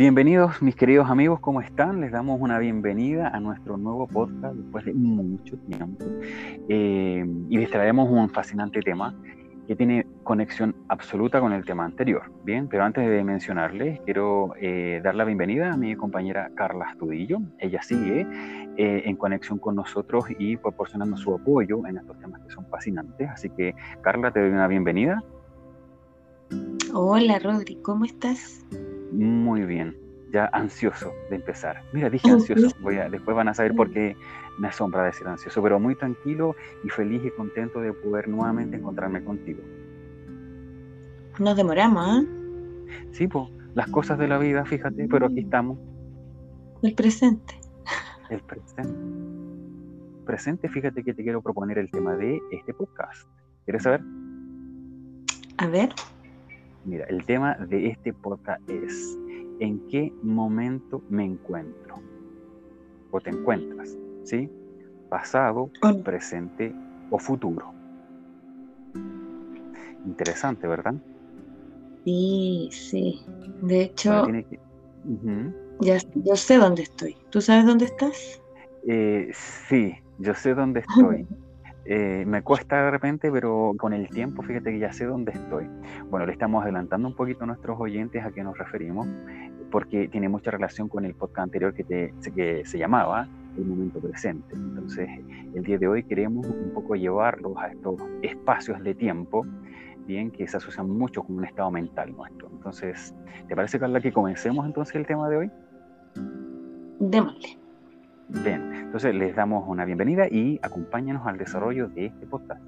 Bienvenidos mis queridos amigos, ¿cómo están? Les damos una bienvenida a nuestro nuevo podcast después de mucho tiempo eh, y les traemos un fascinante tema que tiene conexión absoluta con el tema anterior. Bien, pero antes de mencionarles, quiero eh, dar la bienvenida a mi compañera Carla Astudillo. Ella sigue eh, en conexión con nosotros y proporcionando su apoyo en estos temas que son fascinantes. Así que, Carla, te doy una bienvenida. Hola, Rodri, ¿cómo estás? Muy bien, ya ansioso de empezar. Mira, dije ansioso, voy a, después van a saber por qué me asombra decir ansioso, pero muy tranquilo y feliz y contento de poder nuevamente encontrarme contigo. Nos demoramos, ¿eh? Sí, pues, las cosas de la vida, fíjate, pero aquí estamos. El presente. El presente. Presente, fíjate que te quiero proponer el tema de este podcast. ¿Quieres saber? A ver. Mira, el tema de este podcast es ¿en qué momento me encuentro? O te encuentras, ¿sí? Pasado, presente o futuro. Interesante, ¿verdad? Sí, sí. De hecho, ya, yo sé dónde estoy. ¿Tú sabes dónde estás? Eh, sí, yo sé dónde estoy. Eh, me cuesta de repente, pero con el tiempo, fíjate que ya sé dónde estoy. Bueno, le estamos adelantando un poquito a nuestros oyentes a qué nos referimos, porque tiene mucha relación con el podcast anterior que, te, que se llamaba El Momento Presente. Entonces, el día de hoy queremos un poco llevarlos a estos espacios de tiempo, bien, que se asocian mucho con un estado mental nuestro. Entonces, ¿te parece, Carla, que comencemos entonces el tema de hoy? Démosle. Bien, entonces les damos una bienvenida y acompáñanos al desarrollo de este podcast.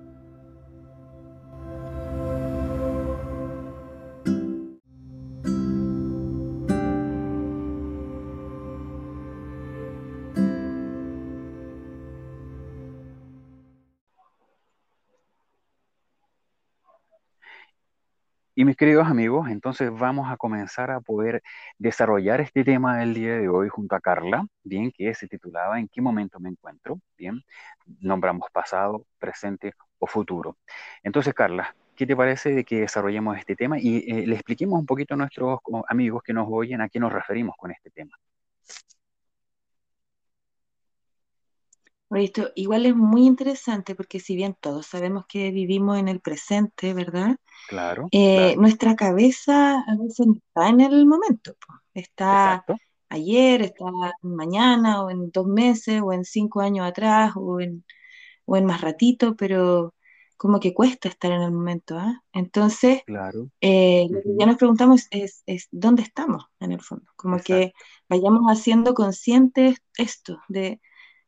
Y mis queridos amigos, entonces vamos a comenzar a poder desarrollar este tema del día de hoy junto a Carla, bien, que se titulaba ¿En qué momento me encuentro? Bien, nombramos pasado, presente o futuro. Entonces, Carla, ¿qué te parece de que desarrollemos este tema y eh, le expliquemos un poquito a nuestros amigos que nos oyen a qué nos referimos con este tema? Esto igual es muy interesante porque si bien todos sabemos que vivimos en el presente, ¿verdad? Claro. Eh, nuestra cabeza a veces no está en el momento. Está ayer, está mañana, o en dos meses, o en cinco años atrás, o en, o en más ratito, pero como que cuesta estar en el momento. ¿ah? Entonces, claro. Eh, lo que ya nos preguntamos es, es, dónde estamos en el fondo. Como que vayamos haciendo conscientes esto de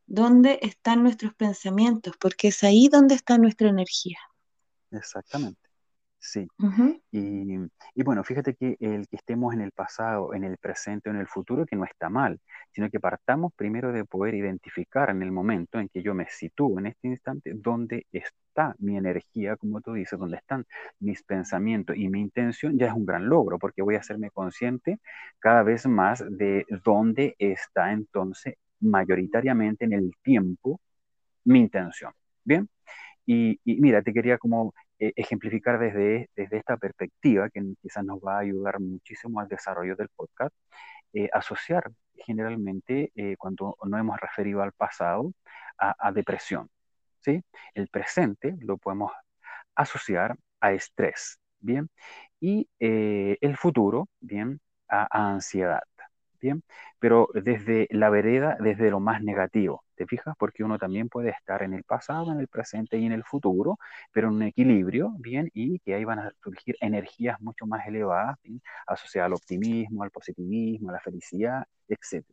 dónde están nuestros pensamientos, porque es ahí donde está nuestra energía. Exactamente. Sí. y, bueno, fíjate que el que estemos en el pasado, en el presente o en el futuro, que no está mal, sino que partamos primero de poder identificar en el momento en que yo me sitúo en este instante, dónde está mi energía, como tú dices, dónde están mis pensamientos y mi intención, ya es un gran logro, porque voy a hacerme consciente cada vez más de dónde está entonces mayoritariamente en el tiempo mi intención. Bien, y, mira, te quería como eh, ejemplificar desde, desde esta perspectiva, que quizás nos va a ayudar muchísimo al desarrollo del podcast, eh, asociar generalmente eh, cuando no hemos referido al pasado a, depresión. ¿sí? El presente lo podemos asociar a estrés, ¿bien? Y el futuro, ¿bien? a ansiedad. Pero desde la vereda, desde lo más negativo, ¿te fijas? Porque uno también puede estar en el pasado, en el presente y en el futuro, pero en un equilibrio, ¿bien? Y que ahí van a surgir energías mucho más elevadas, asociadas al optimismo, al positivismo, a la felicidad, etc.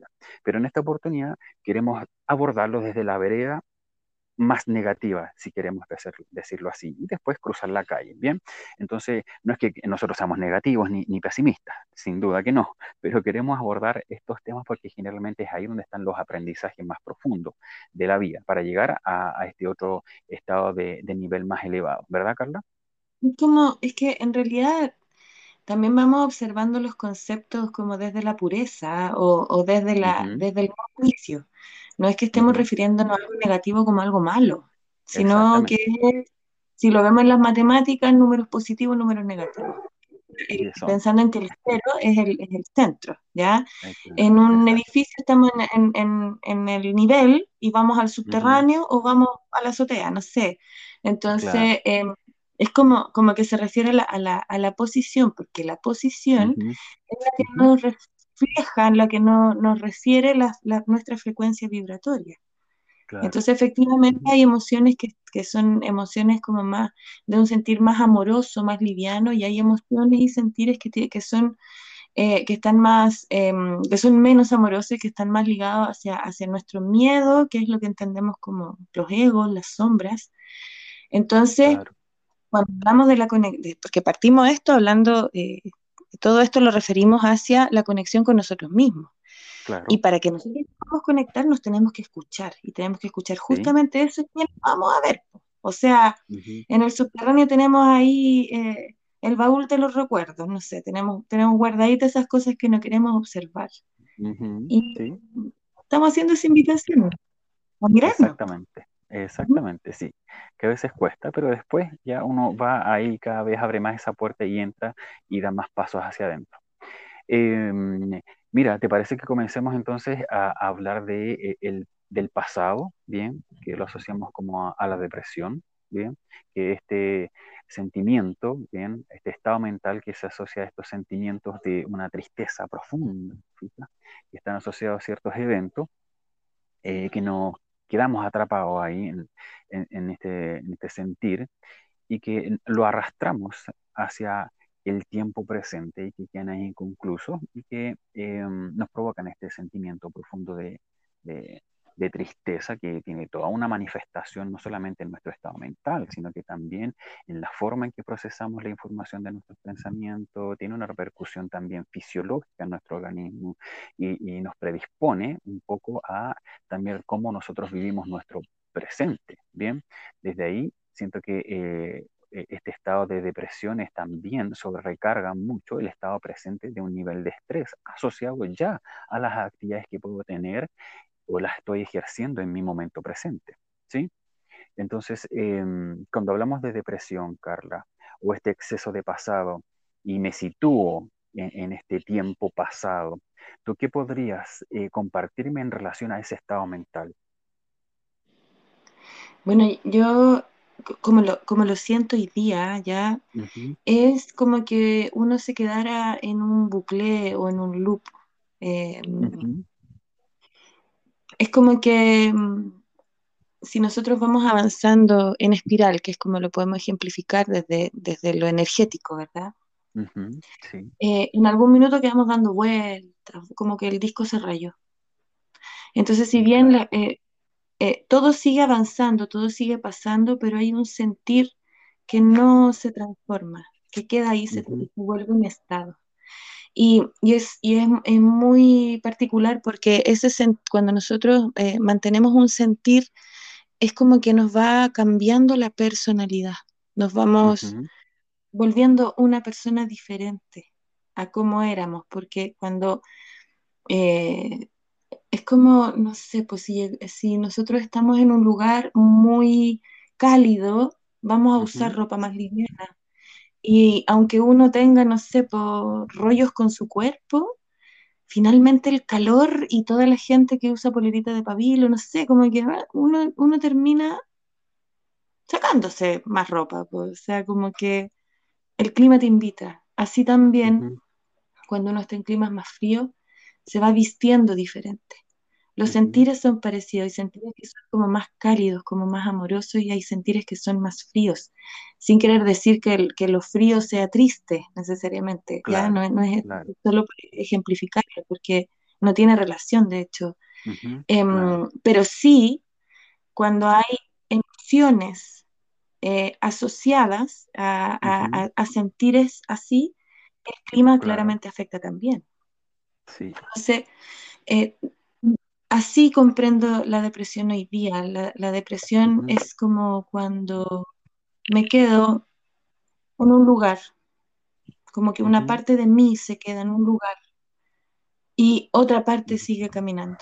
Pero en esta oportunidad queremos abordarlo desde la vereda más negativa, si queremos decirlo así, y después cruzar la calle, ¿bien? Entonces, no es que nosotros seamos negativos ni, pesimistas, sin duda que no, pero queremos abordar estos temas porque generalmente es ahí donde están los aprendizajes más profundos de la vida, para llegar a, este otro estado de, nivel más elevado, ¿verdad, Carla? Como, es que en realidad también vamos observando los conceptos como desde la pureza o, desde, la, desde el juicio. No es que estemos refiriéndonos a algo negativo como algo malo, sino que si lo vemos en las matemáticas, números positivos, números negativos. pensando en que el cero es el, es el centro, ¿ya? En un edificio estamos en, en, en, el nivel y vamos al subterráneo o vamos a la azotea, no sé. Entonces, em, es como, como que se refiere a la, a la, a la posición, porque la posición es la que nos refleja, la que no, nos refiere la, nuestra frecuencia vibratoria. Entonces, efectivamente, hay emociones que, que, son emociones como más de un sentir más amoroso, más liviano, y hay emociones y sentires que, que son eh, que están más, em, que son menos amorosos y que están más ligados hacia, hacia nuestro miedo, que es lo que entendemos como los egos, las sombras. Entonces, cuando hablamos de la conexión, porque partimos esto hablando, eh, todo esto lo referimos hacia la conexión con nosotros mismos. Y para que nosotros podamos conectar, nos tenemos que escuchar, y tenemos que escuchar justamente eso y vamos a ver. O sea, en el subterráneo tenemos ahí eh, el baúl de los recuerdos, no sé, tenemos, tenemos guardaditas esas cosas que no queremos observar. y estamos haciendo esa invitación. Exactamente. Exactamente, sí. Que a veces cuesta, pero después ya uno va ahí, cada vez abre más esa puerta y entra y da más pasos hacia adentro. Em, mira, ¿te parece que comencemos entonces a, hablar de, eh, el, del pasado, bien? Que lo asociamos como a, la depresión, bien? Que este sentimiento, bien, este estado mental que se asocia a estos sentimientos de una tristeza profunda, que están asociados a ciertos eventos eh, que nos quedamos atrapados ahí en, este, este, sentir y que lo arrastramos hacia el tiempo presente y que quedan ahí inconclusos y que em, nos provocan este sentimiento profundo de tristeza que tiene toda una manifestación no solamente en nuestro estado mental, sino que también en la forma en que procesamos la información de nuestros pensamientos, tiene una repercusión también fisiológica en nuestro organismo y, nos predispone un poco a también cómo nosotros vivimos nuestro presente. Bien, desde ahí siento que eh, e, este estado de depresión es también sobrecarga mucho el estado presente de un nivel de estrés asociado ya a las actividades que puedo tener o las estoy ejerciendo en mi momento presente, ¿sí? Entonces, em, cuando hablamos de depresión, Carla, o este exceso de pasado, y me sitúo en, este tiempo pasado, ¿tú qué podrías eh, compartirme en relación a ese estado mental? Bueno, yo como lo, como lo siento hoy día, ya, es como que uno se quedara en un bucle o en un loop. Eh, es como que mm, si nosotros vamos avanzando en espiral, que es como lo podemos ejemplificar desde, desde lo energético, ¿verdad? Eh, en algún minuto quedamos dando vueltas, como que el disco se rayó. Entonces, si bien eh, eh, todo sigue avanzando, todo sigue pasando, pero hay un sentir que no se transforma, que queda ahí, se vuelve un estado. Y, es, es, muy particular porque ese cuando nosotros eh, mantenemos un sentir, es como que nos va cambiando la personalidad, nos vamos volviendo una persona diferente a cómo éramos, porque cuando eh, es como, no sé, pues si, si, nosotros estamos en un lugar muy cálido, vamos a usar ropa más liviana. Y aunque uno tenga, no sé, rollos con su cuerpo, finalmente el calor y toda la gente que usa polerita de pabilo, no sé, como que ah, uno, uno termina sacándose más ropa, o sea, como que el clima te invita. Así también, cuando uno está en climas más fríos, se va vistiendo diferente. Los sentires son parecidos, hay sentires que son como más cálidos, como más amorosos, y hay sentires que son más fríos, sin querer decir que, que lo frío sea triste necesariamente, ¿ya? No, es solo ejemplificarlo, porque no tiene relación, de hecho. Em, pero sí, cuando hay emociones eh, asociadas a, a, sentires así, el clima claramente afecta también. Sí. Entonces, eh, así comprendo la depresión hoy día. La, depresión es como cuando me quedo en un lugar, como que una parte de mí se queda en un lugar y otra parte sigue caminando.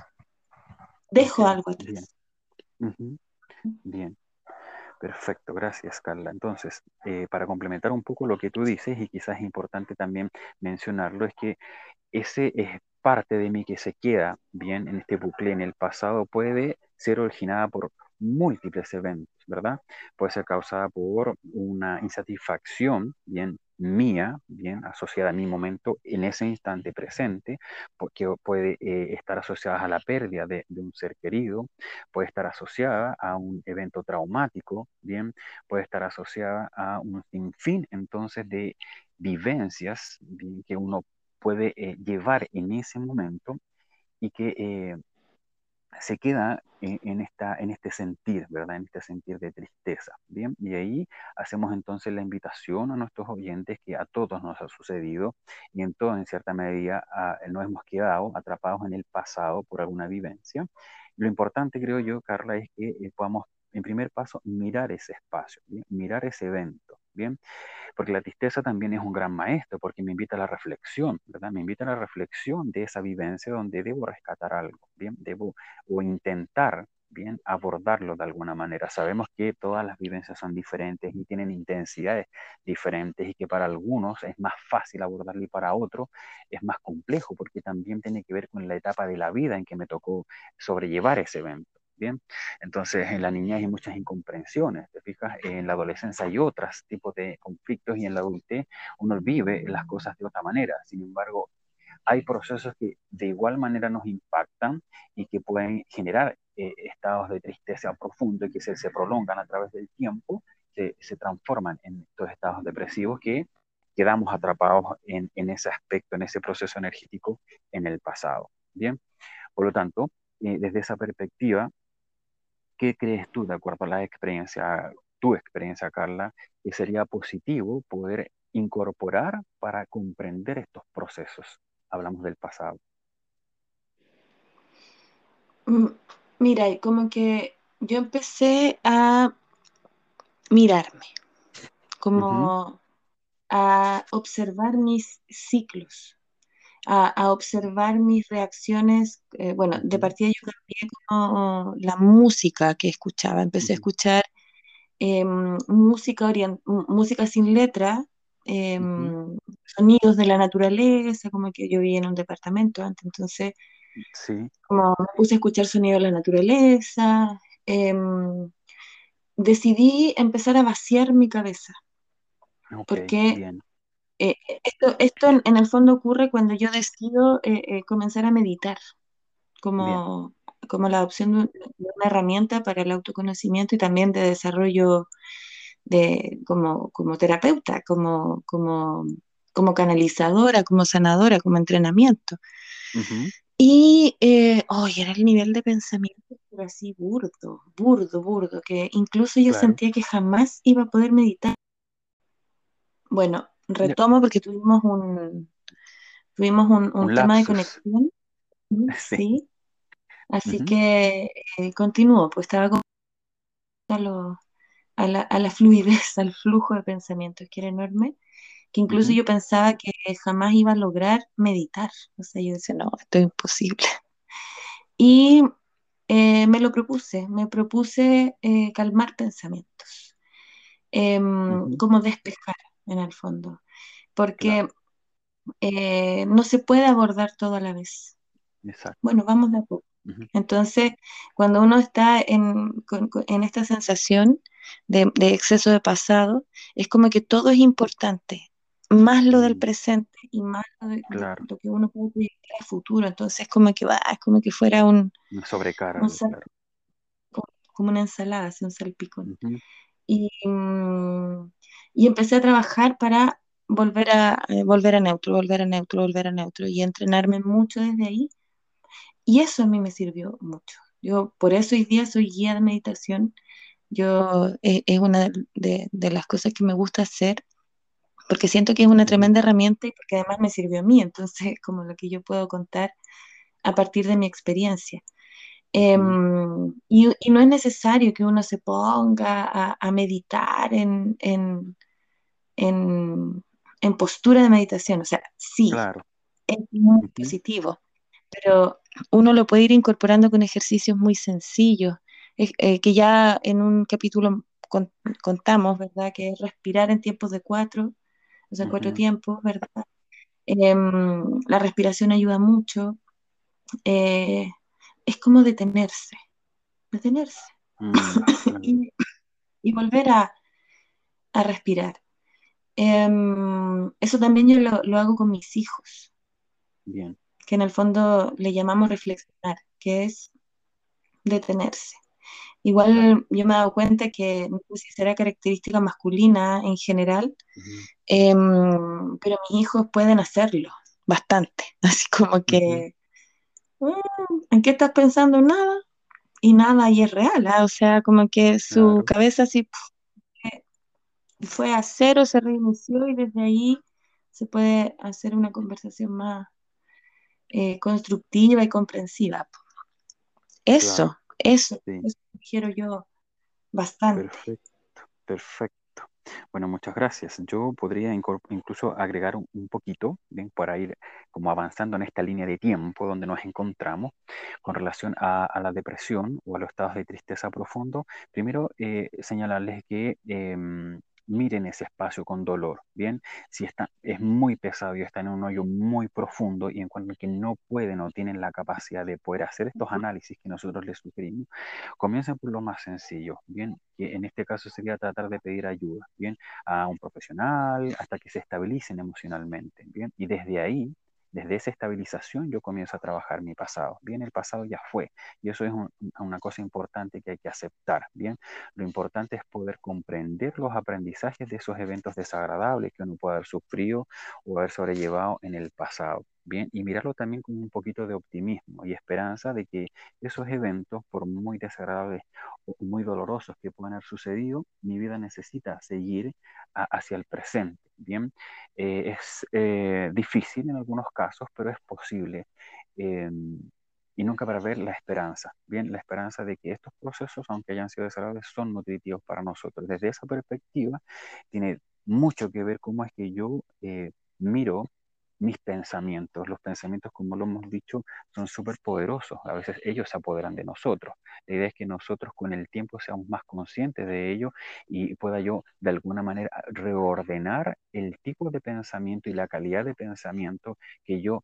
Dejo algo atrás. Bien. Perfecto, gracias Carla. Entonces, eh, para complementar un poco lo que tú dices, y quizás es importante también mencionarlo, es que ese es parte de mí que se queda bien en este bucle en el pasado puede ser originada por múltiples eventos, ¿verdad? Puede ser causada por una insatisfacción, bien, mía, bien, asociada a mi momento en ese instante presente, porque puede eh, estar asociada a la pérdida de, un ser querido, puede estar asociada a un evento traumático, bien, puede estar asociada a un sinfín entonces de vivencias, bien, que uno puede eh, llevar en ese momento y que eh, se queda en, esta, en este sentir, ¿verdad? En este sentir de tristeza, ¿bien? Y ahí hacemos entonces la invitación a nuestros oyentes que a todos nos ha sucedido y en todo, en cierta medida, nos hemos quedado atrapados en el pasado por alguna vivencia. Lo importante, creo yo, Carla, es que eh, podamos, en primer paso, mirar ese espacio, mirar ese evento, porque la tristeza también es un gran maestro, porque me invita a la reflexión, ¿verdad? Me invita a la reflexión de esa vivencia donde debo rescatar algo, ¿bien? Debo o intentar, ¿bien? Abordarlo de alguna manera. Sabemos que todas las vivencias son diferentes y tienen intensidades diferentes y que para algunos es más fácil abordarlo y para otros es más complejo, porque también tiene que ver con la etapa de la vida en que me tocó sobrellevar ese evento. Bien, entonces en la niñez hay muchas incomprensiones, te fijas, en la adolescencia hay otros tipos de conflictos y en la adultez uno vive las cosas de otra manera. Sin embargo, hay procesos que de igual manera nos impactan y que pueden generar eh, estados de tristeza profundo y que se, se prolongan a través del tiempo, se, se, transforman en estos estados depresivos que quedamos atrapados en, en, ese aspecto, en ese proceso energético en el pasado. Bien, por lo tanto, eh, desde esa perspectiva, ¿Qué crees tú, de acuerdo a la experiencia, tu experiencia, Carla, que sería positivo poder incorporar para comprender estos procesos? Hablamos del pasado. Mm, mira, como que yo empecé a mirarme, como a observar mis ciclos, a, observar mis reacciones. Eh, bueno, de partida yo cambié como la música que escuchaba. Empecé a escuchar em, música, música sin letra, em, sonidos de la naturaleza, como que yo vivía en un departamento antes, entonces como me puse a escuchar sonidos de la naturaleza. Em, decidí empezar a vaciar mi cabeza. porque eh, esto, esto en, el fondo ocurre cuando yo decido eh, eh, comenzar a meditar, como, como la opción de, una herramienta para el autoconocimiento y también de desarrollo de, como, como terapeuta, como, como, como canalizadora, como sanadora, como entrenamiento. Y, eh, era el nivel de pensamiento pero así burdo, burdo, burdo, que incluso yo sentía que jamás iba a poder meditar. Bueno, retomo porque tuvimos un, tuvimos un, tema de conexión. Sí. Así que eh, continúo, pues estaba con a, la, a la fluidez, al flujo de pensamientos que era enorme, que incluso yo pensaba que jamás iba a lograr meditar. O sea, yo decía, no, esto es imposible. Y eh, me lo propuse, me propuse eh, calmar pensamientos, em, como despejar en el fondo, porque eh, no se puede abordar todo a la vez. Bueno, vamos de a poco. Entonces, cuando uno está en, esta sensación de, exceso de pasado, es como que todo es importante, más lo del presente y más lo, que uno puede proyectar al futuro. Entonces, como que va, es como que fuera un... sobrecarga. como, una ensalada, un salpicón. y, mm, y empecé a trabajar para volver a, eh, volver a neutro, volver a neutro, volver a neutro y entrenarme mucho desde ahí. Y eso a mí me sirvió mucho. Yo por eso hoy día soy guía de meditación. Yo eh, es una de, de, las cosas que me gusta hacer porque siento que es una tremenda herramienta y porque además me sirvió a mí. Entonces, como lo que yo puedo contar a partir de mi experiencia. Em, y, y, no es necesario que uno se ponga a, a meditar en, en, en, en postura de meditación. O sea, sí, es muy positivo, pero uno lo puede ir incorporando con ejercicios muy sencillos, eh, que ya en un capítulo contamos, ¿verdad? Que es respirar en tiempos de cuatro, o sea, cuatro tiempos, ¿verdad? Em, la respiración ayuda mucho. Eh, es como detenerse, detenerse. Mm, y, volver a, respirar. Em, eso también yo lo, hago con mis hijos. Bien. Que en el fondo le llamamos reflexionar, que es detenerse. Igual yo me he dado cuenta que no sé si será característica masculina en general, em, pero mis hijos pueden hacerlo bastante. Así como que, ¿en qué estás pensando? Nada. Y nada, y es real. ¿ah? O sea, como que su cabeza así fue a cero, se reinició y desde ahí se puede hacer una conversación más eh, constructiva y comprensiva. Eso, eso, eso quiero yo bastante. Perfecto, perfecto. Bueno, muchas gracias. Yo podría incluso agregar un, poquito, bien, para ir como avanzando en esta línea de tiempo donde nos encontramos con relación a, la depresión o a los estados de tristeza profundo. Primero, eh, señalarles que em, miren ese espacio con dolor, ¿bien? Si está, es muy pesado y está en un hoyo muy profundo y en cuanto que no pueden o tienen la capacidad de poder hacer estos análisis que nosotros les sugerimos, comiencen por lo más sencillo, ¿bien? Que en este caso sería tratar de pedir ayuda, ¿bien? A un profesional hasta que se estabilicen emocionalmente, ¿bien? Y desde ahí desde esa estabilización yo comienzo a trabajar mi pasado. Bien, el pasado ya fue y eso es una cosa importante que hay que aceptar. Bien, lo importante es poder comprender los aprendizajes de esos eventos desagradables que uno puede haber sufrido o haber sobrellevado en el pasado. Bien, y mirarlo también con un poquito de optimismo y esperanza de que esos eventos, por muy desagradables o muy dolorosos que puedan haber sucedido, mi vida necesita seguir hacia el presente. Bien, eh, es eh, difícil en algunos casos, pero es posible. Em, y nunca para ver la esperanza. Bien, la esperanza de que estos procesos, aunque hayan sido desagradables, son nutritivos para nosotros. Desde esa perspectiva, tiene mucho que ver cómo es que yo eh, miro mis pensamientos. Los pensamientos, como lo hemos dicho, son súper poderosos. A veces ellos se apoderan de nosotros. La idea es que nosotros con el tiempo seamos más conscientes de ello y pueda yo de alguna manera reordenar el tipo de pensamiento y la calidad de pensamiento que yo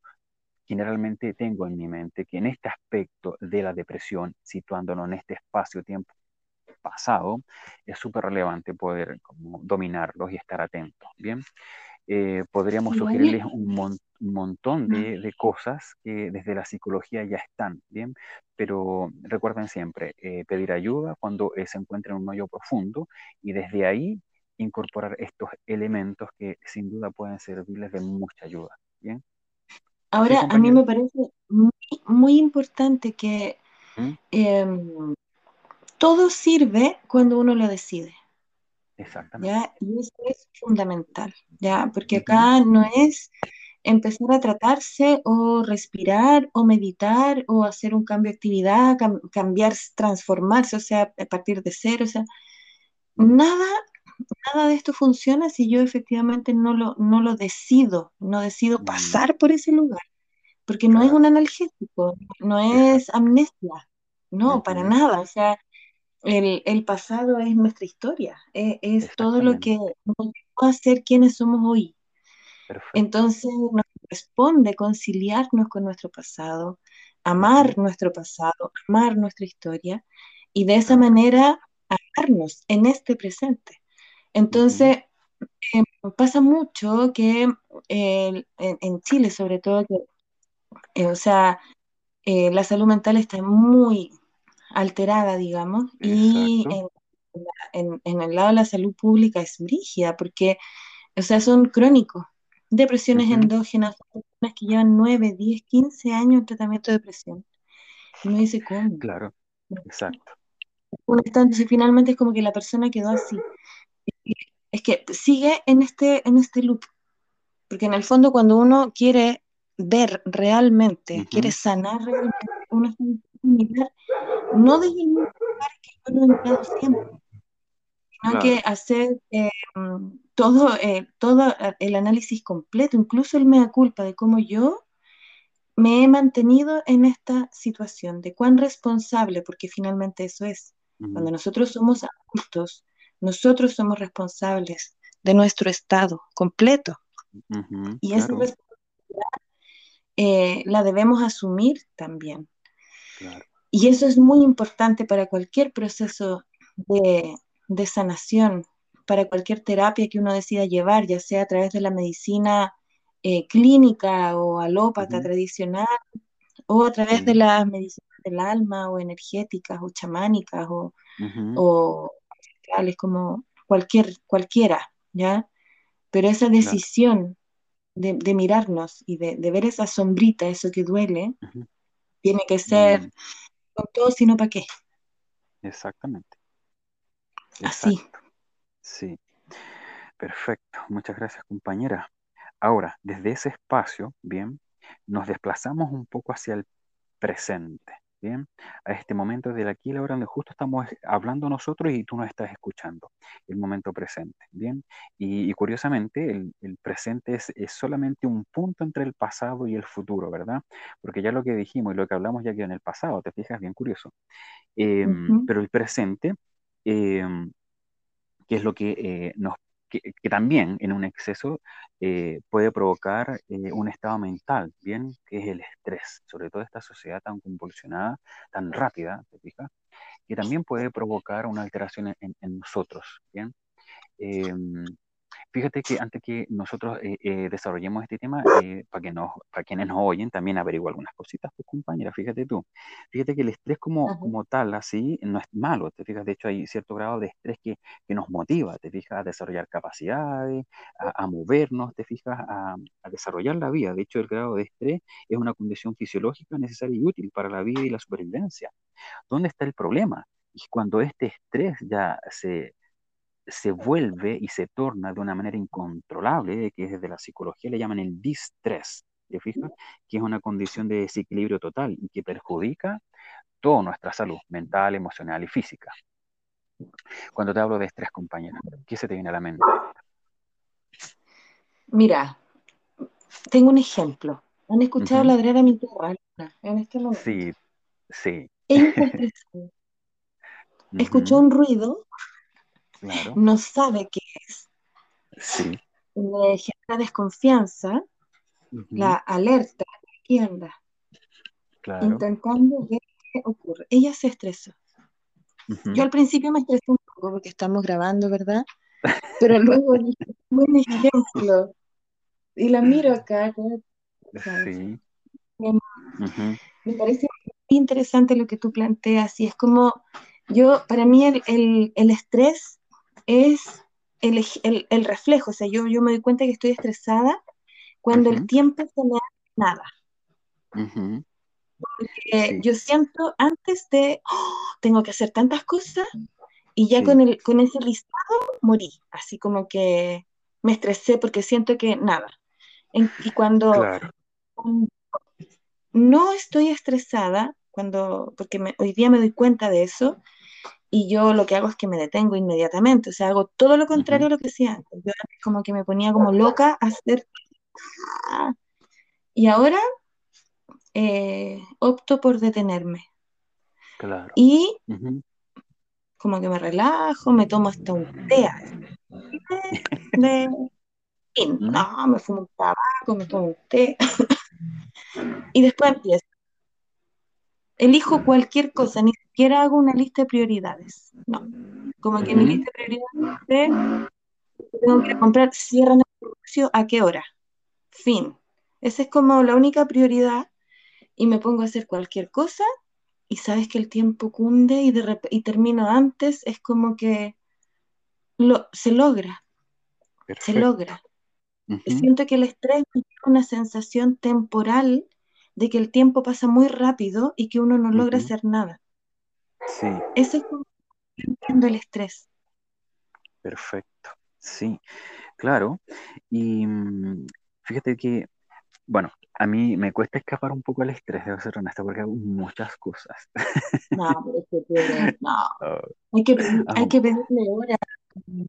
generalmente tengo en mi mente, que en este aspecto de la depresión, situándonos en este espacio-tiempo pasado, es súper relevante poder dominarlos y estar atentos. Bien. Eh, podríamos sugerirles un, montón de, cosas que desde la psicología ya están, ¿bien? Pero recuerden siempre, eh, pedir ayuda cuando eh, se encuentra en un hoyo profundo y desde ahí incorporar estos elementos que sin duda pueden servirles de mucha ayuda, ¿bien? Ahora, a mí me parece muy, importante que ¿Mm? em, todo sirve cuando uno lo decide. Exactamente. Y eso es fundamental, ¿ya? Porque acá no es empezar a tratarse o respirar o meditar o hacer un cambio de actividad, cambiar, transformarse, o sea, a partir de cero, o sea, nada, nada de esto funciona si yo efectivamente no lo, no lo decido, no decido pasar por ese lugar, porque no es un analgésico, no es amnesia, no, para nada, o sea, el, pasado es nuestra historia, e, es, todo lo que nos va a ser quienes somos hoy. Entonces nos corresponde conciliarnos con nuestro pasado, amar nuestro pasado, amar nuestra historia y de esa manera amarnos en este presente. Entonces, em, pasa mucho que en, Chile, sobre todo, que, eh, o sea, eh, la salud mental está muy, alterada, digamos, y en, el lado de la salud pública es brígida, porque, o sea, son crónicos, depresiones endógenas, personas que llevan 9, 10, 15 años en tratamiento de depresión. Y uno dice, ¿cómo? Claro, exacto. Entonces, finalmente es como que la persona quedó así. Es que sigue en este, en este loop, porque en el fondo cuando uno quiere ver realmente, quiere sanar realmente, uno no desde el lugar que yo lo he mirado siempre, sino que hacer eh, todo, eh, todo el análisis completo, incluso el mea culpa de cómo yo me he mantenido en esta situación, de cuán responsable, porque finalmente eso es. Cuando nosotros somos adultos, Nosotros somos responsables de nuestro estado completo. y esa responsabilidad eh, la debemos asumir también. Y eso es muy importante para cualquier proceso de, sanación, para cualquier terapia que uno decida llevar, ya sea a través de la medicina eh, clínica o alópata tradicional, o a través de las medicinas del alma, o energéticas, o chamánicas, o, uh como cualquier, cualquiera, ¿ya? Pero esa decisión de, mirarnos y de, ver esa sombrita, eso que duele, tiene que ser mm. con todo, sino para qué. Exactamente. Así. Sí. Perfecto. Muchas gracias, compañera. Ahora, desde ese espacio, bien, nos desplazamos un poco hacia el presente a este momento del aquí y la hora donde justo estamos hablando nosotros y tú nos estás escuchando, el momento presente, ¿bien? Y, curiosamente, el, presente es, solamente un punto entre el pasado y el futuro, ¿verdad? Porque ya lo que dijimos y lo que hablamos ya quedó en el pasado, te fijas, bien curioso. Em, pero el presente, em, que es lo que eh, nos que, también en un exceso eh, puede provocar eh, un estado mental, ¿bien? Que es el estrés, sobre todo esta sociedad tan convulsionada, tan rápida, ¿te fijas? Que también puede provocar una alteración en, en nosotros, ¿bien? Fíjate que antes que nosotros eh, eh, desarrollemos este tema, eh, para, que nos, para quienes nos oyen, también averigua algunas cositas, pues compañera, fíjate tú. Fíjate que el estrés como, como tal, así, no es malo, te fijas, de hecho hay cierto grado de estrés que, que nos motiva, te fijas, a desarrollar capacidades, a, movernos, te fijas, a, a, desarrollar la vida. De hecho, el grado de estrés es una condición fisiológica necesaria y útil para la vida y la supervivencia. ¿Dónde está el problema? Y cuando este estrés ya se se vuelve y se torna de una manera incontrolable, que desde la psicología le llaman el distrés, ¿te fijas? Que es una condición de desequilibrio total y que perjudica toda nuestra salud mental, emocional y física. Cuando te hablo de estrés, compañera, ¿qué se te viene a la mente? Mira, tengo un ejemplo. ¿Han escuchado ladrar a mi perra en este momento? Sí, sí. Escuchó un ruido no sabe qué es. Sí. Le genera desconfianza, la alerta, ¿qué anda? Claro. Intentando ver qué ocurre. Ella se estresó. Yo al principio me estresé un poco porque estamos grabando, ¿verdad? Pero luego dije, buen ejemplo. Y la miro acá. Sí. Me parece muy interesante lo que tú planteas y es como, yo, para mí el, el estrés es el, reflejo, o sea, yo, yo me doy cuenta que estoy estresada cuando el tiempo se me hace nada. Porque yo siento antes de, oh, tengo que hacer tantas cosas, y ya con, el, con ese listado morí, así como que me estresé porque siento que nada. y cuando, no estoy estresada, cuando, porque hoy día me doy cuenta de eso, y yo lo que hago es que me detengo inmediatamente, o sea, hago todo lo contrario a lo que hacía antes. Yo antes como que me ponía como loca a hacer... Y ahora eh, opto por detenerme. Claro. Y como que me relajo, me tomo hasta un té. no, me fumo un tabaco, me tomo un té. y después empiezo. Elijo cualquier cosa, ni siquiera hago una lista de prioridades. No. Como que mi lista de prioridades es, tengo que comprar, cierran el negocio, ¿a qué hora? Fin. Esa es como la única prioridad y me pongo a hacer cualquier cosa y sabes que el tiempo cunde y, de y termino antes, es como que lo, se logra. Se logra. Siento que el estrés es una sensación temporal de que el tiempo pasa muy rápido y que uno no logra hacer nada. Sí. Eso es como entiendo el estrés. Perfecto, sí, claro. Y mm, fíjate que, bueno, a mí me cuesta escapar un poco al estrés, debo ser honesta, porque hago muchas cosas. No, pero es no. Oh. Hay, que, hay que pedirle hora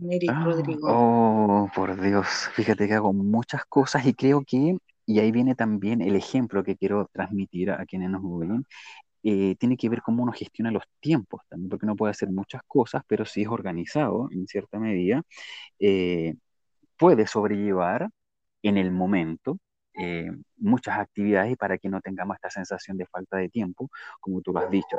Eric ah, Rodrigo. Oh, por Dios, fíjate que hago muchas cosas y creo que, y ahí viene también el ejemplo que quiero transmitir a quienes nos oyen, eh, tiene que ver cómo uno gestiona los tiempos también, porque uno puede hacer muchas cosas, pero si es organizado en cierta medida, eh, puede sobrellevar en el momento eh, muchas actividades para que no tengamos esta sensación de falta de tiempo, como tú lo has dicho.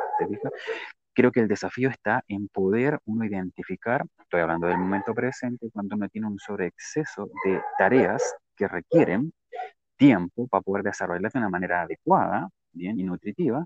Creo que el desafío está en poder uno identificar, estoy hablando del momento presente, cuando uno tiene un sobreexceso de tareas que requieren tiempo para poder desarrollarlas de una manera adecuada, bien y nutritiva,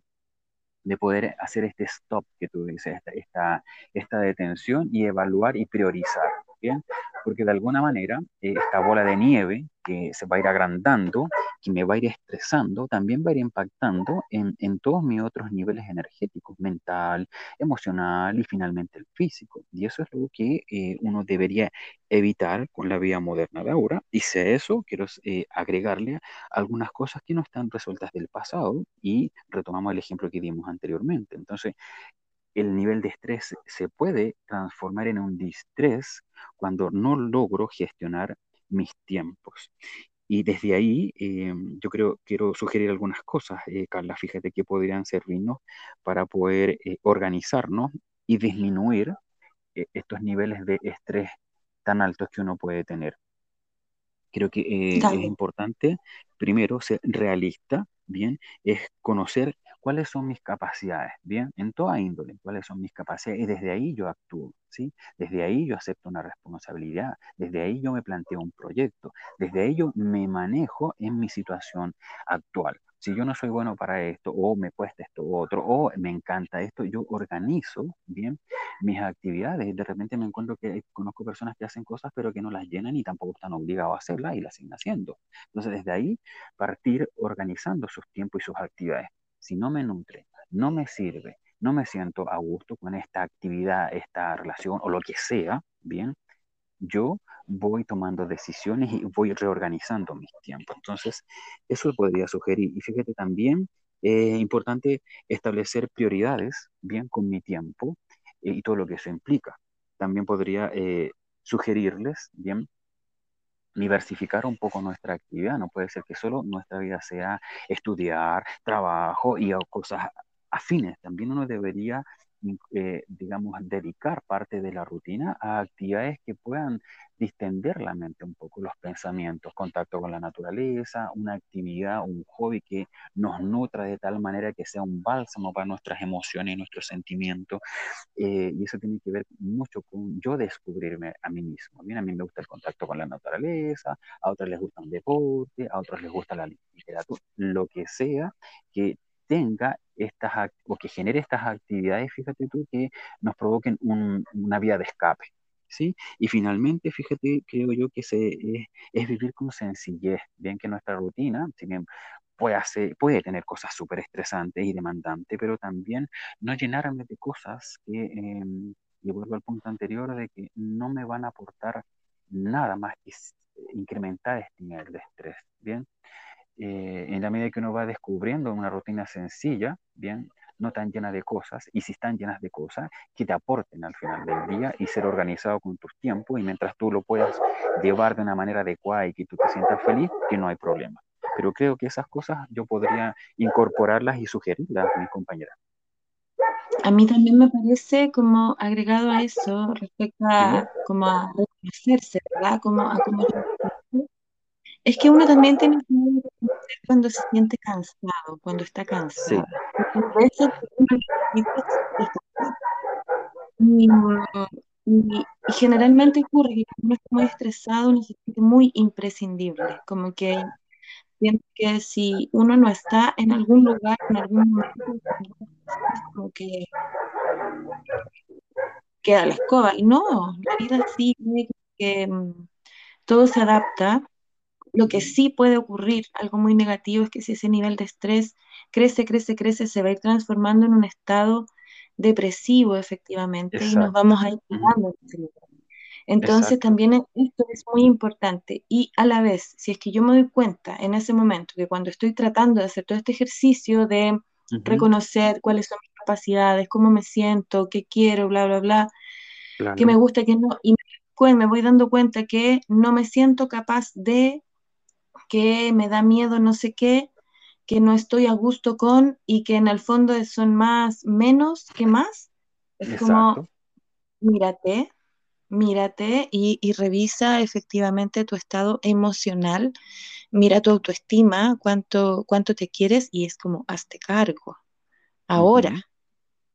de poder hacer este stop que tú dices, esta, esta, detención y evaluar y priorizar, ¿bien? Porque de alguna manera eh, esta bola de nieve que se va a ir agrandando, que me va a ir estresando, también va a ir impactando en, en todos mis otros niveles energéticos, mental, emocional y finalmente el físico. Y eso es lo que eh, uno debería evitar con la vida moderna de ahora. Y si a eso quiero eh, agregarle algunas cosas que no están resueltas del pasado y retomamos el ejemplo que dimos anteriormente. Entonces, el nivel de estrés se puede transformar en un distrés cuando no logro gestionar mis tiempos. Y desde ahí eh, yo creo, quiero sugerir algunas cosas, eh, Carla, fíjate que podrían servirnos para poder eh, organizarnos y disminuir estos niveles de estrés tan altos que uno puede tener. Creo que es importante, primero, ser realista, ¿bien? Es conocer cuáles son mis capacidades, ¿bien? En toda índole, cuáles son mis capacidades y desde ahí yo actúo, ¿sí? Desde ahí yo acepto una responsabilidad, desde ahí yo me planteo un proyecto, desde ahí yo me manejo en mi situación actual. Si yo no soy bueno para esto, o me cuesta esto otro, o me encanta esto, yo organizo bien mis actividades. De repente me encuentro que conozco personas que hacen cosas, pero que no las llenan y tampoco están obligados a hacerlas y las siguen haciendo. Entonces, desde ahí, partir organizando sus tiempos y sus actividades si no me nutre, no me sirve, no me siento a gusto con esta actividad, esta relación o lo que sea, bien, yo voy tomando decisiones y voy reorganizando mis tiempos. Entonces, eso podría sugerir. Y fíjate también, es importante establecer prioridades, bien, con mi tiempo eh, y todo lo que eso implica. También podría eh, sugerirles, bien, diversificar un poco nuestra actividad. No puede ser que solo nuestra vida sea estudiar, trabajo y cosas afines. También uno debería eh, digamos, dedicar parte de la rutina a actividades que puedan distender la mente un poco, los pensamientos, contacto con la naturaleza, una actividad, un hobby que nos nutra de tal manera que sea un bálsamo para nuestras emociones y nuestros sentimientos. Eh, y eso tiene que ver mucho con yo descubrirme a mí mismo. Bien, a mí me gusta el contacto con la naturaleza, a otros les gusta un deporte, a otros les gusta la literatura, lo que sea que tenga estas o que genere estas actividades, fíjate tú, que nos provoquen una vía de escape. ¿Sí? Y finalmente, fíjate, creo yo que se, es, vivir con sencillez, bien que nuestra rutina, si puede, hacer, puede tener cosas súper estresantes y demandantes, pero también no llenarme de cosas que, em, y vuelvo al punto anterior, de que no me van a aportar nada más que incrementar este nivel de estrés, ¿bien? Eh, en la medida que uno va descubriendo una rutina sencilla, bien, no tan llena de cosas, y si están llenas de cosas, que te aporten al final del día y ser organizado con tus tiempos, y mientras tú lo puedas llevar de una manera adecuada y que tú te sientas feliz, que no hay problema. Pero creo que esas cosas yo podría incorporarlas y sugerirlas a mis compañeras. A mí también me parece como agregado a eso, respecto a como a reconocerse, ¿verdad? Como a como es que uno también tiene que reconocer cuando se siente cansado, cuando está cansado. Y, y, generalmente ocurre que uno está muy estresado, uno se siente muy imprescindible, como que siente que si uno no está en algún lugar, en algún momento, como que queda la escoba. Y no, la vida sigue, que mm, todo se adapta lo que sí puede ocurrir, algo muy negativo, es que si ese nivel de estrés crece, crece, crece, se va a ir transformando en un estado depresivo efectivamente y nos vamos a ir quedando en. Entonces también esto es muy importante y a la vez, si es que yo me doy cuenta en ese momento que cuando estoy tratando de hacer todo este ejercicio de reconocer cuáles son mis capacidades, cómo me siento, qué quiero, bla, bla, bla, que me gusta, que no, y me voy dando cuenta que no me siento capaz de que me da miedo no sé qué, que no estoy a gusto con y que en el fondo son más menos que más. Es como, mírate, mírate y, revisa efectivamente tu estado emocional, mira tu autoestima, cuánto, cuánto te quieres y es como, hazte cargo. Ahora,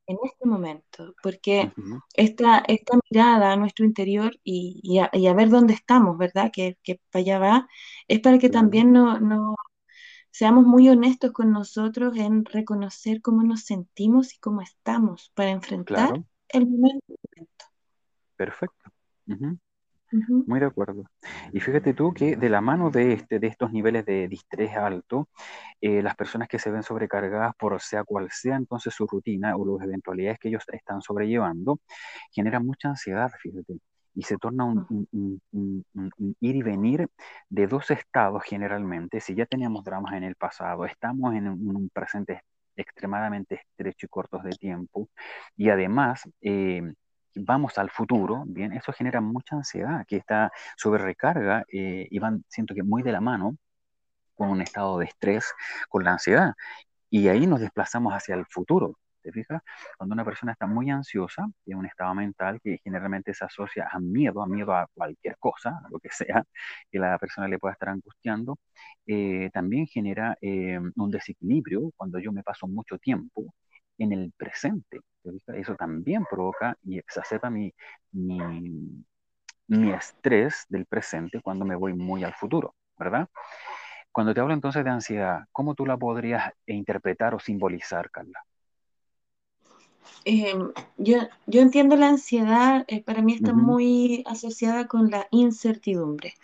en este momento, porque esta, esta, mirada a nuestro interior y, a, ver dónde estamos, ¿verdad? Que, para allá va, es para que también no, no, seamos muy honestos con nosotros en reconocer cómo nos sentimos y cómo estamos para enfrentar el momento. Perfecto. Muy de acuerdo. Y fíjate tú que de la mano de, este, de estos niveles de distrés alto, eh, las personas que se ven sobrecargadas por sea cual sea entonces su rutina o las eventualidades que ellos están sobrellevando, generan mucha ansiedad, fíjate. Y se torna un, ir y venir de dos estados generalmente. Si ya teníamos dramas en el pasado, estamos en un, presente extremadamente estrecho y cortos de tiempo. Y además, eh, vamos al futuro, bien, eso genera mucha ansiedad, que está sobre recarga eh, y van, siento que muy de la mano con un estado de estrés, con la ansiedad. Y ahí nos desplazamos hacia el futuro. ¿Te fijas? Cuando una persona está muy ansiosa, tiene un estado mental que generalmente se asocia a miedo, a miedo a cualquier cosa, lo que sea, que la persona le pueda estar angustiando, eh, también genera eh, un desequilibrio cuando yo me paso mucho tiempo en el presente. Eso también provoca y exacerba mi, mi, estrés del presente cuando me voy muy al futuro, ¿verdad? Cuando te hablo entonces de ansiedad, ¿cómo tú la podrías interpretar o simbolizar, Carla? Em, yo, yo, entiendo la ansiedad, eh, para mí está muy asociada con la incertidumbre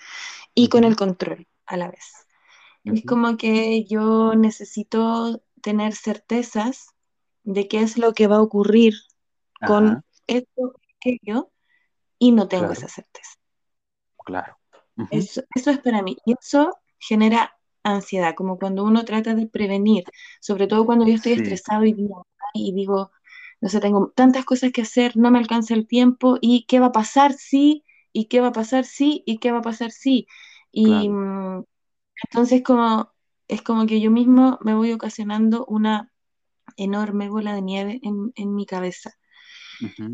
y con el control a la vez. Es como que yo necesito tener certezas de qué es lo que va a ocurrir con esto, aquello, y no tengo esa certeza. Claro. eso, es para mí. Y eso genera ansiedad, como cuando uno trata de prevenir, sobre todo cuando yo estoy estresado y digo, y digo, no sé, tengo tantas cosas que hacer, no me alcanza el tiempo, y qué va a pasar si, y qué va a pasar si, y qué va a pasar si. Y mm, entonces como es como que yo mismo me voy ocasionando una enorme bola de nieve en, mi cabeza.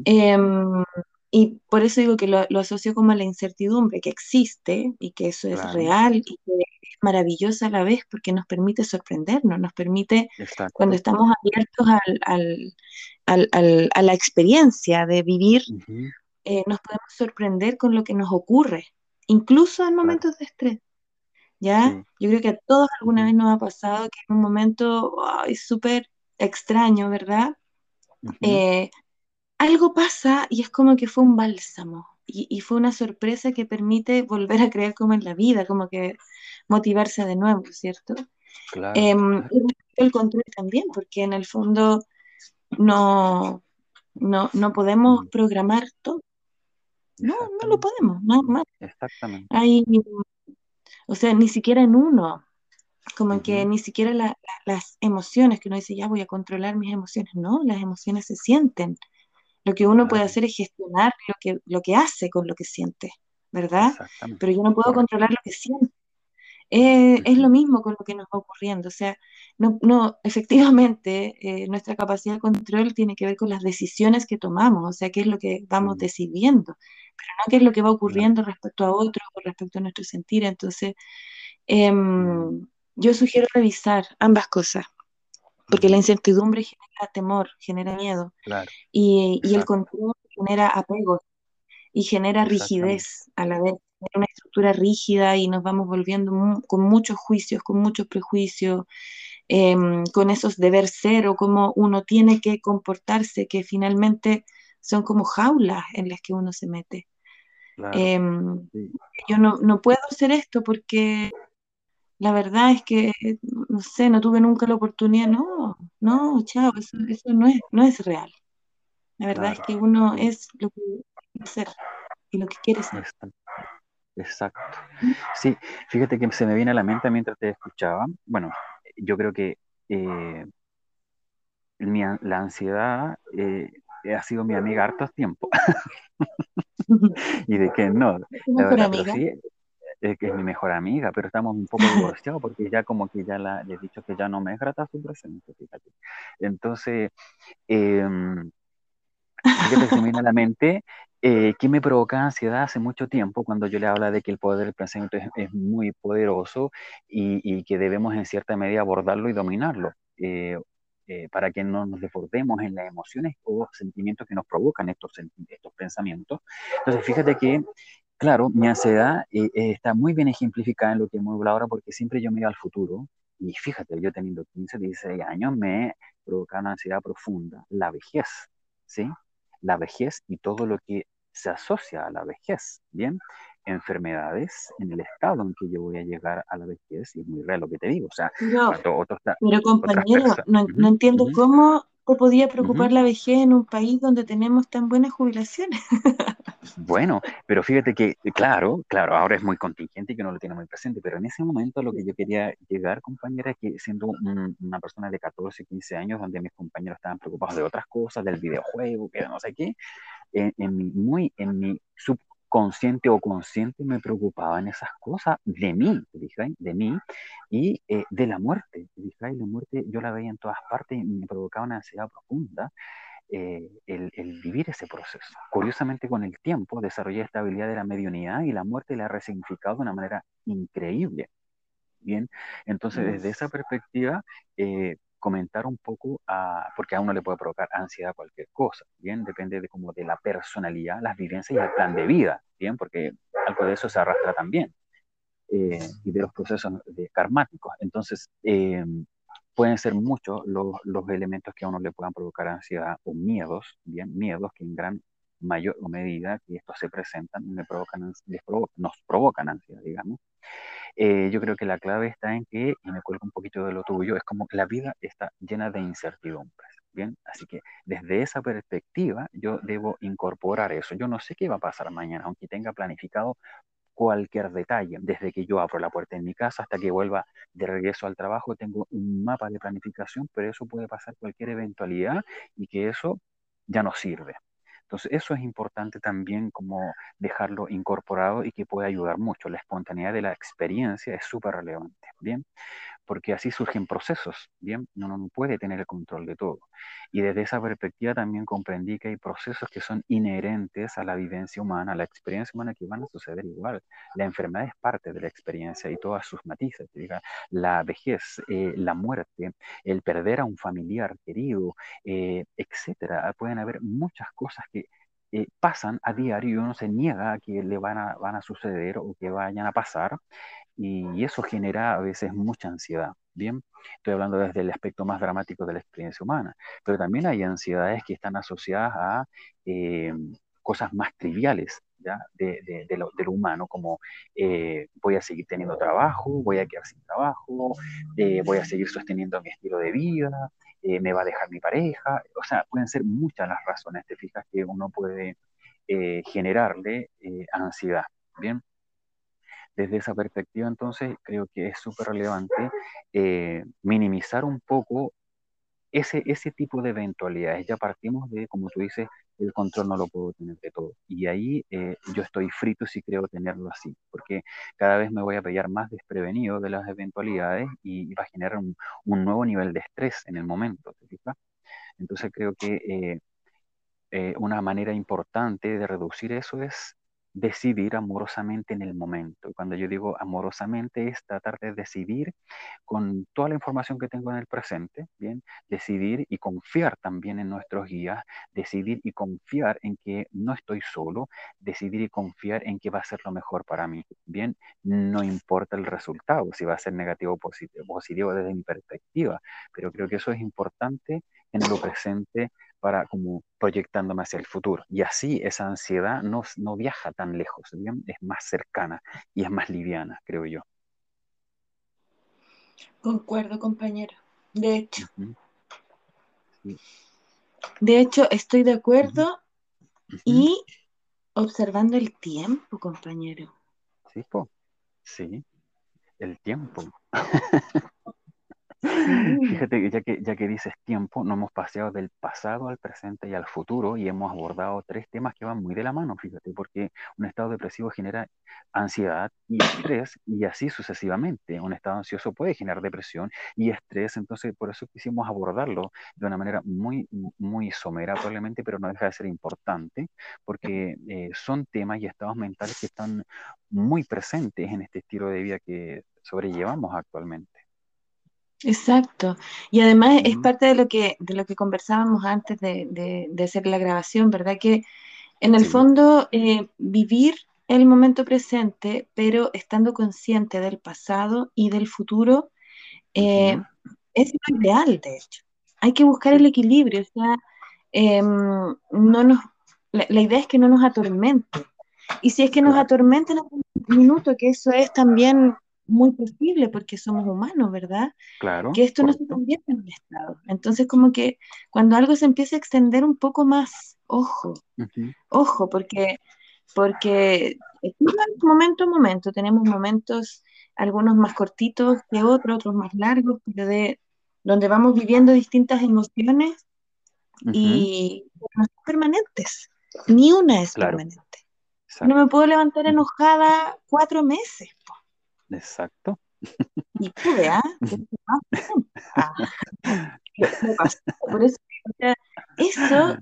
Em, y por eso digo que lo, asocio como a la incertidumbre que existe y que eso es real y que es maravillosa a la vez porque nos permite sorprendernos, nos permite, cuando estamos abiertos al, a la experiencia de vivir, eh, nos podemos sorprender con lo que nos ocurre, incluso en momentos de estrés. ¿Ya? Yo creo que a todos alguna vez nos ha pasado que en un momento es súper extraño, ¿verdad? Eh, algo pasa y es como que fue un bálsamo y, fue una sorpresa que permite volver a creer como en la vida, como que motivarse de nuevo, ¿cierto? Claro, em, Y el control también, porque en el fondo no, no, no podemos mm. programar todo. No, no lo podemos, no, Exactamente. Hay, o sea, ni siquiera en uno como que ni siquiera las emociones, que uno dice, ya voy a controlar mis emociones, no, las emociones se sienten. Lo que uno puede hacer es gestionar lo que, lo que hace con lo que siente, ¿verdad? Pero yo no puedo controlar lo que siento. Eh, es lo mismo con lo que nos va ocurriendo. O sea, no, no efectivamente, eh, nuestra capacidad de control tiene que ver con las decisiones que tomamos, o sea, qué es lo que vamos decidiendo, pero no qué es lo que va ocurriendo respecto a otro o respecto a nuestro sentir. Entonces, em, yo sugiero revisar ambas cosas, porque la incertidumbre genera temor, genera miedo, y, el control genera apego y genera rigidez a la vez, una estructura rígida y nos vamos volviendo con muchos juicios, con muchos prejuicios, em, con esos deber ser o cómo uno tiene que comportarse, que finalmente son como jaulas en las que uno se mete. Em, yo no, no puedo hacer esto porque la verdad es que, no sé, no tuve nunca la oportunidad, no, no, chao, eso, no, es, no es real. La verdad es que uno es lo que quiere ser y lo que quiere ser. Exacto. Sí, fíjate que se me viene a la mente mientras te escuchaba. Bueno, yo creo que eh, la ansiedad eh, ha sido mi amiga harto tiempo. y de que no. La verdad, que es mi mejor amiga, pero estamos un poco divorciados porque ya como que ya la, le he dicho que ya no me es grata su presencia, fíjate. Entonces, eh, se me viene a la mente eh, que me provoca ansiedad hace mucho tiempo cuando yo le hablo de que el poder del pensamiento es, muy poderoso y, que debemos en cierta medida abordarlo y dominarlo. Eh, eh, para que no nos desbordemos en las emociones o sentimientos que nos provocan estos, estos pensamientos. Entonces, fíjate que, claro, mi ansiedad está muy bien ejemplificada en lo que hemos hablado ahora porque siempre yo me al futuro y fíjate, yo teniendo 15, 16 años me provoca una ansiedad profunda, la vejez, ¿sí? la vejez y todo lo que se asocia a la vejez, ¿bien? enfermedades en el estado en que yo voy a llegar a la vejez, y es muy real lo que te digo, o sea, pero, pero compañero, no, entiendo cómo te podía preocupar la vejez en un país donde tenemos tan buenas jubilaciones. Bueno, pero fíjate que, claro, claro, ahora es muy contingente y que no lo tiene muy presente, pero en ese momento lo que yo quería llegar, compañera, es que siendo una persona de 14, 15 años, donde mis compañeros estaban preocupados de otras cosas, del videojuego, que no sé qué, en, mi, muy, en mi subconsciente o consciente me preocupaban esas cosas de mí, de mí y eh, de la muerte. La muerte yo la veía en todas partes y me provocaba una ansiedad profunda eh, el, vivir ese proceso. Curiosamente, con el tiempo desarrollé esta habilidad de la mediunidad y la muerte la ha resignificado de una manera increíble. Bien, entonces desde esa perspectiva, eh, comentar un poco, a, porque a uno le puede provocar ansiedad cualquier cosa, bien, depende de como de la personalidad, las vivencias y el plan de vida, bien, porque algo de eso se arrastra también, eh, y de los procesos de karmáticos. Entonces, pueden ser muchos los, los, elementos que a uno le puedan provocar ansiedad o miedos, bien, miedos que en gran mayor medida que estos se presentan me provocan, les nos provocan ansiedad, digamos. Eh, yo creo que la clave está en que, y me cuelgo un poquito de lo tuyo, es como la vida está llena de incertidumbres. Bien, así que desde esa perspectiva yo debo incorporar eso. Yo no sé qué va a pasar mañana, aunque tenga planificado cualquier detalle. Desde que yo abro la puerta en mi casa hasta que vuelva de regreso al trabajo, tengo un mapa de planificación, pero eso puede pasar cualquier eventualidad y que eso ya no sirve. Entonces, eso es importante también como dejarlo incorporado y que puede ayudar mucho. La espontaneidad de la experiencia es súper relevante, ¿bien? Porque así surgen procesos, ¿bien? Uno no puede tener el control de todo. Y desde esa perspectiva también comprendí que hay procesos que son inherentes a la vivencia humana, a la experiencia humana que van a suceder igual. La enfermedad es parte de la experiencia y todas sus matices, diga, la vejez, eh, la muerte, el perder a un familiar querido, eh, etcétera. Pueden haber muchas cosas que eh, pasan a diario y uno se niega a que le van a, van a suceder o que vayan a pasar y eso genera a veces mucha ansiedad. Bien, estoy hablando desde el aspecto más dramático de la experiencia humana, pero también hay ansiedades que están asociadas a eh, cosas más triviales ¿ya? De, lo, humano, como eh, voy a seguir teniendo trabajo, voy a quedar sin trabajo, eh, voy a seguir sosteniendo mi estilo de vida, me va a dejar mi pareja, o sea, pueden ser muchas las razones, te fijas, que uno puede generarle ansiedad. Bien, desde esa perspectiva, entonces, creo que es súper relevante eh, minimizar un poco ese, ese tipo de eventualidades. Ya partimos de, como tú dices, el control no lo puedo tener de todo. Y ahí eh, yo estoy frito si creo tenerlo así, porque cada vez me voy a pillar más desprevenido de las eventualidades y, va a generar un, nuevo nivel de estrés en el momento. Entonces creo que eh, una manera importante de reducir eso es decidir amorosamente en el momento. Cuando yo digo amorosamente es tratar de decidir con toda la información que tengo en el presente, bien, decidir y confiar también en nuestros guías, decidir y confiar en que no estoy solo, decidir y confiar en que va a ser lo mejor para mí, bien, no importa el resultado, si va a ser negativo o positivo, positivo desde mi perspectiva, pero creo que eso es importante en lo presente para como proyectándome hacia el futuro. Y así esa ansiedad no, no viaja tan lejos, es más cercana y es más liviana, creo yo. Concuerdo, compañero. De hecho. De hecho, estoy de acuerdo y observando el tiempo, compañero. Sí, sí, el tiempo. Fíjate, ya que, ya que dices tiempo, nos hemos paseado del pasado al presente y al futuro y hemos abordado tres temas que van muy de la mano, fíjate, porque un estado depresivo genera ansiedad y estrés y así sucesivamente. Un estado ansioso puede generar depresión y estrés, entonces por eso quisimos abordarlo de una manera muy, muy somera probablemente, pero no deja de ser importante, porque eh, son temas y estados mentales que están muy presentes en este estilo de vida que sobrellevamos actualmente. Exacto. Y además es parte de lo que, de lo que conversábamos antes de, hacer la grabación, ¿verdad? Que en el fondo eh, vivir el momento presente, pero estando consciente del pasado y del futuro, eh, es lo ideal, de hecho. Hay que buscar el equilibrio, o sea, em, no nos, la, idea es que no nos atormente. Y si es que nos atormenta en un minuto, que eso es también muy posible porque somos humanos, ¿verdad? Claro. Que esto no se convierte en un estado. Entonces, como que cuando algo se empieza a extender un poco más, ojo, ojo, porque, porque momento a momento, tenemos momentos, algunos más cortitos que otros, otros más largos, pero de donde vamos viviendo distintas emociones y no son permanentes. Ni una es permanente. No me puedo levantar enojada cuatro meses. Exacto. Y pude, ¿ah? Por eso, eso,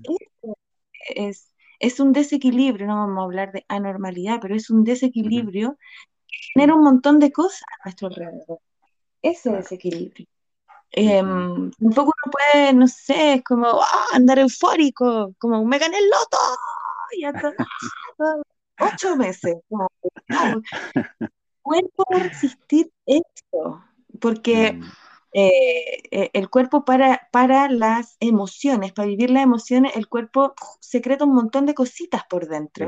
es, es un desequilibrio, no vamos a hablar de anormalidad, pero es un desequilibrio que genera un montón de cosas a nuestro alrededor. Ese desequilibrio. Eh, un poco uno puede, no sé, es como ¡ah! andar eufórico, como me gané el loto, y hasta, ocho meses. Como, cuerpo resistir esto, porque mm. eh, eh, el cuerpo para, para las emociones, para vivir las emociones, el cuerpo secreta un montón de cositas por dentro.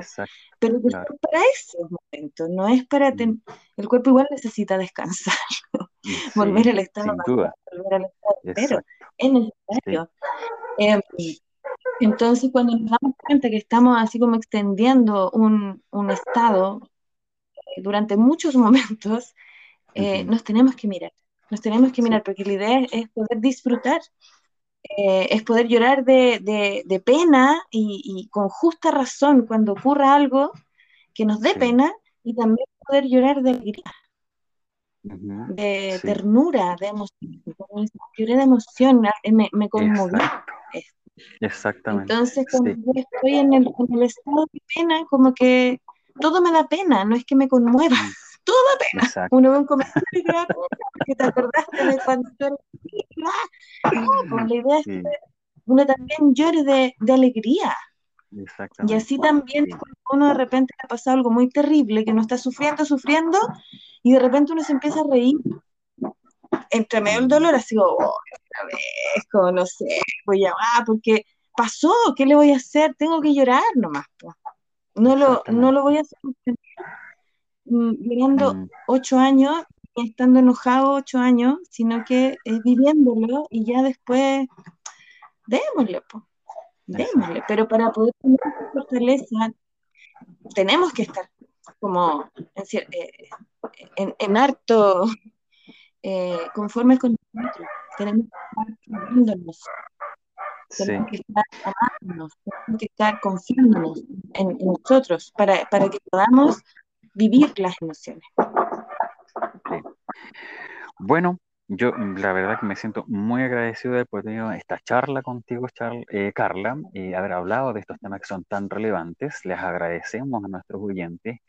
pero para esos momentos, no es para... Mm. El cuerpo igual necesita descansar, volver al estado, volver al estado pero es necesario. Em, entonces, cuando nos damos cuenta que estamos así como extendiendo un, un estado durante muchos momentos, eh, nos tenemos que mirar, nos tenemos que mirar, porque la idea es poder disfrutar, eh, es poder llorar de, de, pena y, con justa razón cuando ocurra algo que nos dé pena y también poder llorar de alegría. de ternura, de emoción, lloré de emoción, me, me conmovió. Exactamente. Entonces, cuando yo estoy en el, en el, estado de pena, como que todo me da pena, no es que me conmueva, todo da pena. Uno ve un comentario y da porque te acordaste de cuando tú No, pues la idea es que uno también llore de, de alegría. Y así también cuando uno de repente le ha pasado algo muy terrible, que uno está sufriendo, sufriendo, y de repente uno se empieza a reír. Entre medio del dolor, así como, oh, otra vez, como no sé, voy a, ah, porque pasó, ¿qué le voy a hacer? Tengo que llorar nomás. Pues. No lo, no lo voy a hacer viviendo mm, ocho años, estando enojado ocho años, sino que es viviéndolo y ya después démosle, démosle. Pero para poder tener esa fortaleza, tenemos que estar como en, eh, en, en harto eh, conforme con nosotros. Tenemos que estar tenemos que estar amándonos, tenemos que estar confiándonos en, nosotros para, para, que podamos vivir las emociones. Bueno, yo la verdad que me siento muy agradecido de poder tener esta charla contigo, eh, Carla, y haber hablado de estos temas que son tan relevantes. Les agradecemos a nuestros oyentes.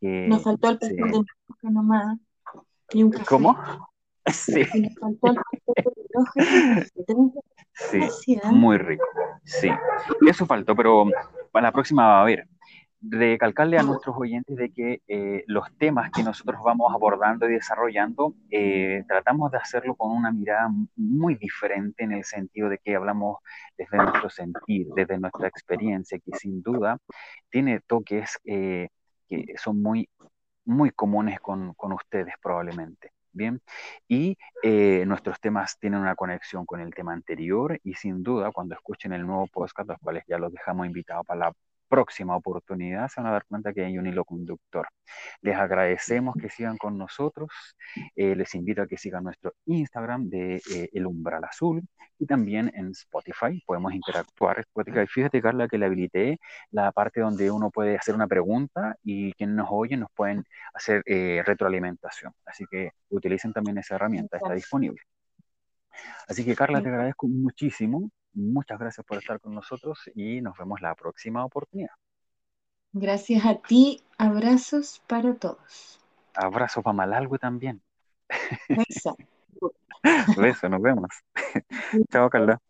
Nos faltó el se... de nomás y un café. ¿Cómo? Sí. Sí, muy rico. Sí, eso faltó, pero para la próxima va a haber. Recalcarle a nuestros oyentes de que eh, los temas que nosotros vamos abordando y desarrollando, eh, tratamos de hacerlo con una mirada muy diferente en el sentido de que hablamos desde nuestro sentir, desde nuestra experiencia, que sin duda tiene toques eh, que son muy, muy comunes con, con ustedes probablemente. Bien, y eh, nuestros temas tienen una conexión con el tema anterior y sin duda cuando escuchen el nuevo podcast, los cuales ya los dejamos invitados para la próxima oportunidad se van a dar cuenta que hay un hilo conductor. Les agradecemos que sigan con nosotros. Eh, les invito a que sigan nuestro Instagram de eh, El Umbral Azul y también en Spotify. Podemos interactuar. Spotify. Fíjate, Carla, que le habilité la parte donde uno puede hacer una pregunta y quienes nos oyen nos pueden hacer eh, retroalimentación. Así que utilicen también esa herramienta, está disponible. Así que, Carla, te agradezco muchísimo Muchas gracias por estar con nosotros y nos vemos la próxima oportunidad. Gracias a ti. Abrazos para todos. Abrazo para Malalgo también. Beso. Beso, nos vemos. Chao, Carla.